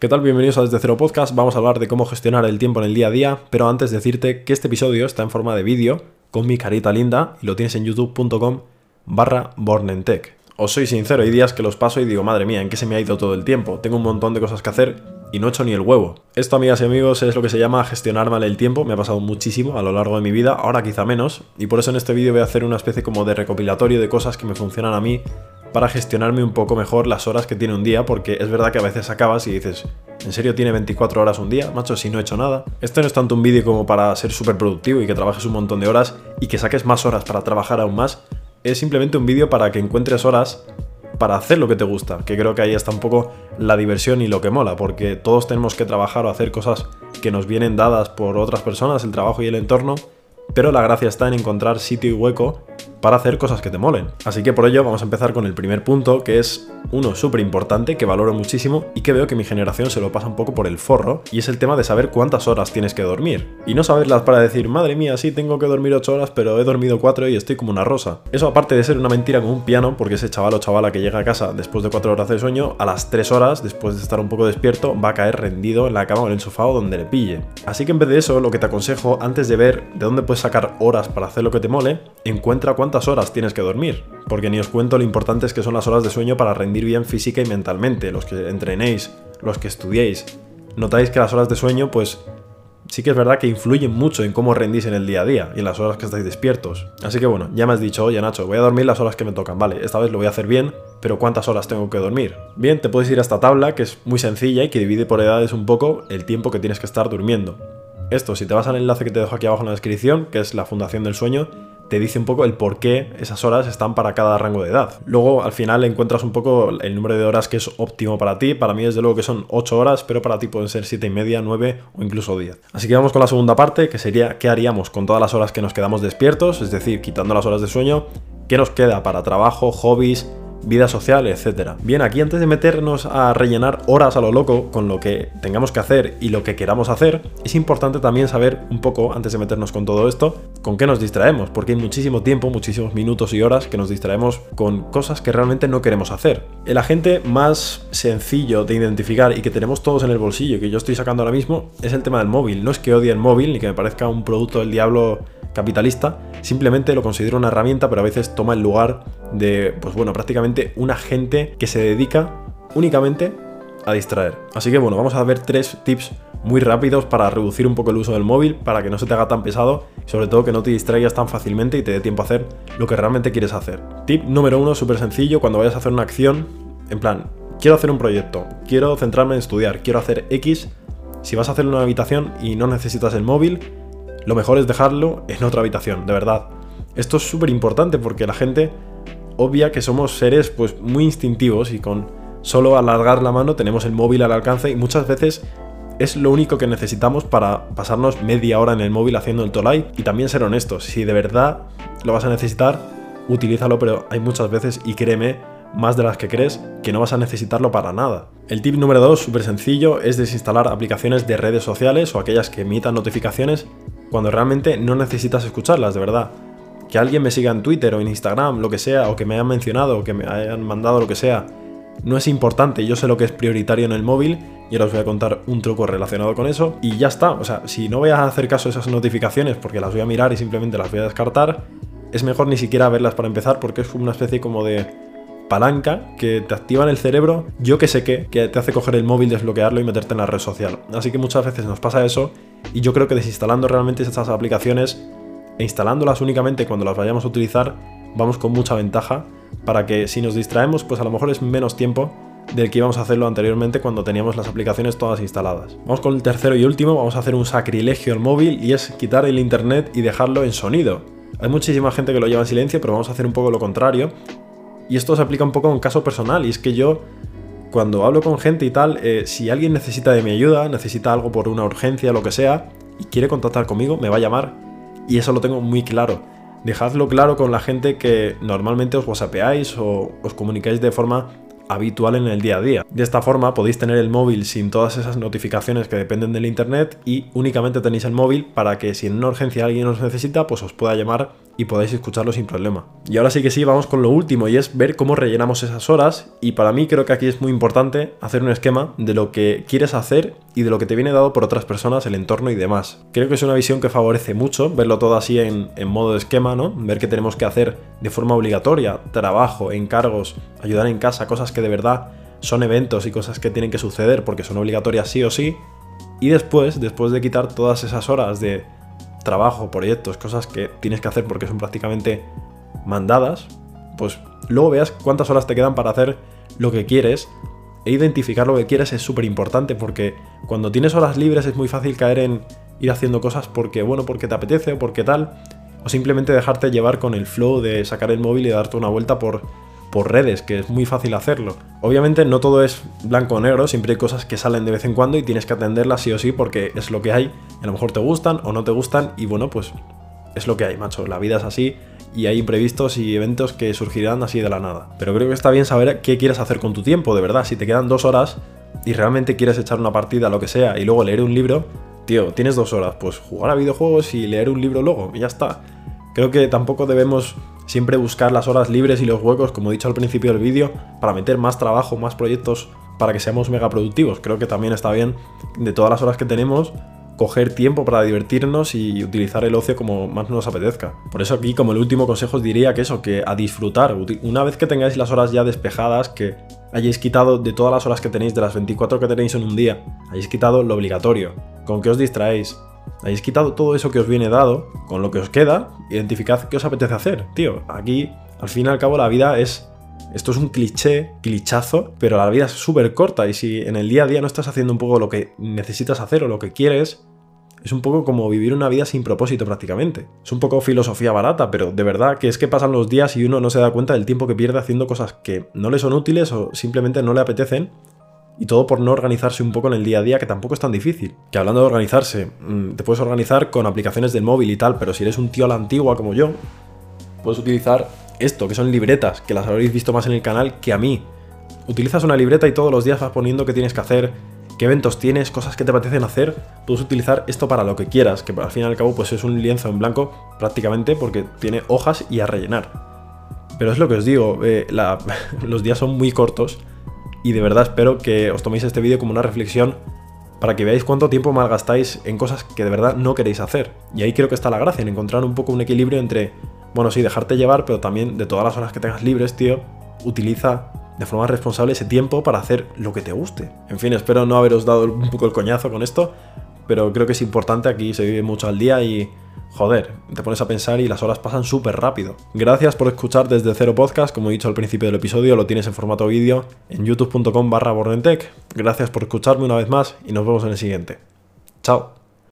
¿Qué tal? Bienvenidos a Desde Cero Podcast. Vamos a hablar de cómo gestionar el tiempo en el día a día, pero antes decirte que este episodio está en forma de vídeo con mi carita linda y lo tienes en youtube.com barra bornentech. Os soy sincero, hay días que los paso y digo, madre mía, ¿en qué se me ha ido todo el tiempo? Tengo un montón de cosas que hacer y no he hecho ni el huevo. Esto, amigas y amigos, es lo que se llama gestionar mal el tiempo. Me ha pasado muchísimo a lo largo de mi vida, ahora quizá menos, y por eso en este vídeo voy a hacer una especie como de recopilatorio de cosas que me funcionan a mí para gestionarme un poco mejor las horas que tiene un día, porque es verdad que a veces acabas y dices, ¿en serio tiene 24 horas un día? Macho, si no he hecho nada. Este no es tanto un vídeo como para ser súper productivo y que trabajes un montón de horas y que saques más horas para trabajar aún más. Es simplemente un vídeo para que encuentres horas para hacer lo que te gusta, que creo que ahí está un poco la diversión y lo que mola, porque todos tenemos que trabajar o hacer cosas que nos vienen dadas por otras personas, el trabajo y el entorno, pero la gracia está en encontrar sitio y hueco para hacer cosas que te molen. Así que por ello vamos a empezar con el primer punto, que es uno súper importante, que valoro muchísimo y que veo que mi generación se lo pasa un poco por el forro, y es el tema de saber cuántas horas tienes que dormir. Y no saberlas para decir, madre mía, sí, tengo que dormir 8 horas, pero he dormido 4 y estoy como una rosa. Eso aparte de ser una mentira como un piano, porque ese chaval o chavala que llega a casa después de 4 horas de sueño, a las 3 horas, después de estar un poco despierto, va a caer rendido en la cama o en el sofá o donde le pille. Así que en vez de eso, lo que te aconsejo, antes de ver de dónde puedes sacar horas para hacer lo que te mole, encuentra cuántas horas tienes que dormir. Porque ni os cuento lo importante es que son las horas de sueño para rendir bien física y mentalmente. Los que entrenéis, los que estudiéis, notáis que las horas de sueño, pues sí que es verdad que influyen mucho en cómo rendís en el día a día y en las horas que estáis despiertos. Así que bueno, ya me has dicho, oye Nacho, voy a dormir las horas que me tocan, vale, esta vez lo voy a hacer bien, pero ¿cuántas horas tengo que dormir? Bien, te puedes ir a esta tabla que es muy sencilla y que divide por edades un poco el tiempo que tienes que estar durmiendo. Esto, si te vas al enlace que te dejo aquí abajo en la descripción, que es la Fundación del Sueño, te dice un poco el por qué esas horas están para cada rango de edad. Luego al final encuentras un poco el número de horas que es óptimo para ti. Para mí desde luego que son 8 horas, pero para ti pueden ser 7 y media, 9 o incluso 10. Así que vamos con la segunda parte, que sería qué haríamos con todas las horas que nos quedamos despiertos, es decir, quitando las horas de sueño, qué nos queda para trabajo, hobbies, vida social, etc. Bien, aquí antes de meternos a rellenar horas a lo loco con lo que tengamos que hacer y lo que queramos hacer, es importante también saber un poco, antes de meternos con todo esto, con qué nos distraemos, porque hay muchísimo tiempo, muchísimos minutos y horas que nos distraemos con cosas que realmente no queremos hacer. El agente más sencillo de identificar y que tenemos todos en el bolsillo, que yo estoy sacando ahora mismo, es el tema del móvil. No es que odie el móvil ni que me parezca un producto del diablo capitalista, simplemente lo considero una herramienta, pero a veces toma el lugar de, pues bueno, prácticamente un agente que se dedica únicamente a distraer. Así que bueno, vamos a ver tres tips muy rápidos para reducir un poco el uso del móvil, para que no se te haga tan pesado, y sobre todo que no te distraigas tan fácilmente y te dé tiempo a hacer lo que realmente quieres hacer. Tip número uno, súper sencillo, cuando vayas a hacer una acción, en plan, quiero hacer un proyecto, quiero centrarme en estudiar, quiero hacer X, si vas a hacer una habitación y no necesitas el móvil, lo mejor es dejarlo en otra habitación, de verdad. Esto es súper importante porque la gente obvia que somos seres pues muy instintivos y con solo alargar la mano tenemos el móvil al alcance y muchas veces es lo único que necesitamos para pasarnos media hora en el móvil haciendo el tolai y también ser honestos, si de verdad lo vas a necesitar, utilízalo, pero hay muchas veces y créeme, más de las que crees, que no vas a necesitarlo para nada. El tip número 2, súper sencillo, es desinstalar aplicaciones de redes sociales o aquellas que emitan notificaciones cuando realmente no necesitas escucharlas, de verdad. Que alguien me siga en Twitter o en Instagram, lo que sea, o que me hayan mencionado, o que me hayan mandado lo que sea, no es importante, yo sé lo que es prioritario en el móvil y ahora os voy a contar un truco relacionado con eso y ya está, o sea, si no voy a hacer caso a esas notificaciones porque las voy a mirar y simplemente las voy a descartar, es mejor ni siquiera verlas para empezar porque es una especie como de palanca que te activa en el cerebro, yo que sé qué, que te hace coger el móvil, desbloquearlo y meterte en la red social. Así que muchas veces nos pasa eso y yo creo que desinstalando realmente estas aplicaciones e instalándolas únicamente cuando las vayamos a utilizar, vamos con mucha ventaja para que si nos distraemos, pues a lo mejor es menos tiempo del que íbamos a hacerlo anteriormente cuando teníamos las aplicaciones todas instaladas. Vamos con el tercero y último, vamos a hacer un sacrilegio al móvil y es quitar el internet y dejarlo en sonido. Hay muchísima gente que lo lleva en silencio, pero vamos a hacer un poco lo contrario. Y esto se aplica un poco a un caso personal, y es que yo, cuando hablo con gente y tal, eh, si alguien necesita de mi ayuda, necesita algo por una urgencia, lo que sea, y quiere contactar conmigo, me va a llamar. Y eso lo tengo muy claro. Dejadlo claro con la gente que normalmente os whatsappeáis o os comunicáis de forma habitual en el día a día. De esta forma podéis tener el móvil sin todas esas notificaciones que dependen del internet y únicamente tenéis el móvil para que si en una urgencia alguien os necesita, pues os pueda llamar y podáis escucharlo sin problema. Y ahora sí que sí, vamos con lo último y es ver cómo rellenamos esas horas y para mí creo que aquí es muy importante hacer un esquema de lo que quieres hacer y de lo que te viene dado por otras personas, el entorno y demás. Creo que es una visión que favorece mucho verlo todo así en, en modo de esquema, ¿no? Ver qué tenemos que hacer de forma obligatoria, trabajo, encargos, ayudar en casa, cosas que de verdad son eventos y cosas que tienen que suceder porque son obligatorias sí o sí. Y después, después de quitar todas esas horas de trabajo, proyectos, cosas que tienes que hacer porque son prácticamente mandadas, pues luego veas cuántas horas te quedan para hacer lo que quieres. E identificar lo que quieres es súper importante porque cuando tienes horas libres es muy fácil caer en ir haciendo cosas porque, bueno, porque te apetece o porque tal, o simplemente dejarte llevar con el flow de sacar el móvil y darte una vuelta por por redes, que es muy fácil hacerlo. Obviamente no todo es blanco o negro, siempre hay cosas que salen de vez en cuando y tienes que atenderlas sí o sí porque es lo que hay. A lo mejor te gustan o no te gustan y bueno, pues es lo que hay, macho. La vida es así y hay imprevistos y eventos que surgirán así de la nada. Pero creo que está bien saber qué quieres hacer con tu tiempo, de verdad. Si te quedan dos horas y realmente quieres echar una partida, lo que sea, y luego leer un libro, tío, tienes dos horas, pues jugar a videojuegos y leer un libro luego, y ya está. Creo que tampoco debemos siempre buscar las horas libres y los huecos, como he dicho al principio del vídeo, para meter más trabajo, más proyectos, para que seamos mega productivos. Creo que también está bien, de todas las horas que tenemos, coger tiempo para divertirnos y utilizar el ocio como más nos apetezca. Por eso aquí como el último consejo os diría que eso, que a disfrutar. Una vez que tengáis las horas ya despejadas, que hayáis quitado de todas las horas que tenéis, de las 24 que tenéis en un día, hayáis quitado lo obligatorio. ¿Con qué os distraéis? Hayáis quitado todo eso que os viene dado, con lo que os queda, identificad qué os apetece hacer, tío. Aquí, al fin y al cabo, la vida es. Esto es un cliché, clichazo, pero la vida es súper corta y si en el día a día no estás haciendo un poco lo que necesitas hacer o lo que quieres, es un poco como vivir una vida sin propósito prácticamente. Es un poco filosofía barata, pero de verdad que es que pasan los días y uno no se da cuenta del tiempo que pierde haciendo cosas que no le son útiles o simplemente no le apetecen y todo por no organizarse un poco en el día a día, que tampoco es tan difícil. Que hablando de organizarse, mm, te puedes organizar con aplicaciones del móvil y tal, pero si eres un tío a la antigua como yo, puedes utilizar esto, que son libretas, que las habréis visto más en el canal que a mí. Utilizas una libreta y todos los días vas poniendo qué tienes que hacer, qué eventos tienes, cosas que te apetecen hacer. Puedes utilizar esto para lo que quieras, que al fin y al cabo pues es un lienzo en blanco prácticamente porque tiene hojas y a rellenar. Pero es lo que os digo, eh, los días son muy cortos y de verdad espero que os toméis este vídeo como una reflexión para que veáis cuánto tiempo malgastáis en cosas que de verdad no queréis hacer. Y ahí creo que está la gracia, en encontrar un poco un equilibrio entre, bueno, sí, dejarte llevar, pero también de todas las horas que tengas libres, tío, utiliza de forma responsable ese tiempo para hacer lo que te guste. En fin, espero no haberos dado un poco el coñazo con esto, pero creo que es importante, aquí se vive mucho al día y joder, te pones a pensar y las horas pasan súper rápido. Gracias por escuchar desde Cero Podcast, como he dicho al principio del episodio, lo tienes en formato vídeo en youtube.com barra Gracias por escucharme una vez más y nos vemos en el siguiente. Chao.